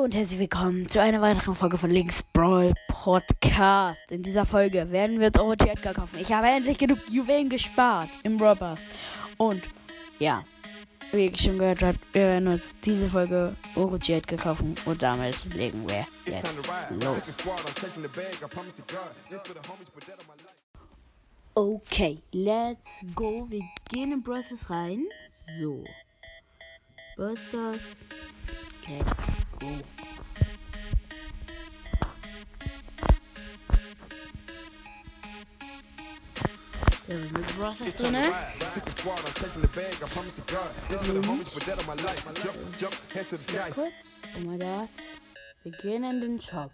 und herzlich willkommen zu einer weiteren Folge von Links Brawl Podcast. In dieser Folge werden wir Orochi Edgar kaufen. Ich habe endlich genug Juwelen gespart im Brawl Pass. Und ja, wie ich schon gehört habe, wir werden uns diese Folge Orochi Edgar kaufen und damit legen wir jetzt los. Okay, let's go. Wir gehen in Brawl rein. So. Brawl Stars. Let's go. Da ist mit Stars drinne. Kurz. Oh mein Gott. Wir gehen in den Shop.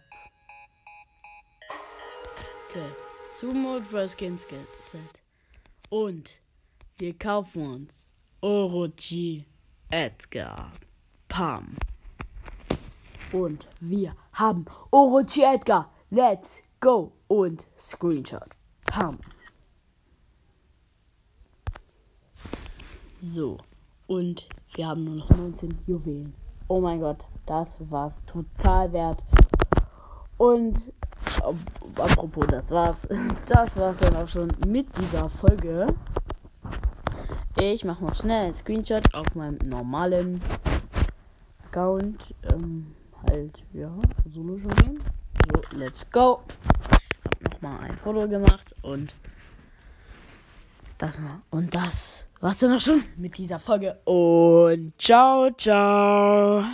Okay. Sumo Brawl Skins Set. Und wir kaufen uns Orochi Edgar Pam. Und wir haben Orochi Edgar. Let's go. Und Screenshot. Pam. So. Und wir haben nur noch 19 Juwelen. Oh mein Gott, das war's total wert. Und ap- apropos, das war's. Das war's dann auch schon mit dieser Folge. Ich mache noch schnell einen Screenshot auf meinem normalen Account. Ähm, halt, ja, Solo schon. So, let's go. Hab nochmal ein Foto gemacht und das mal. Und das war's dann auch schon mit dieser Folge. Und ciao, ciao.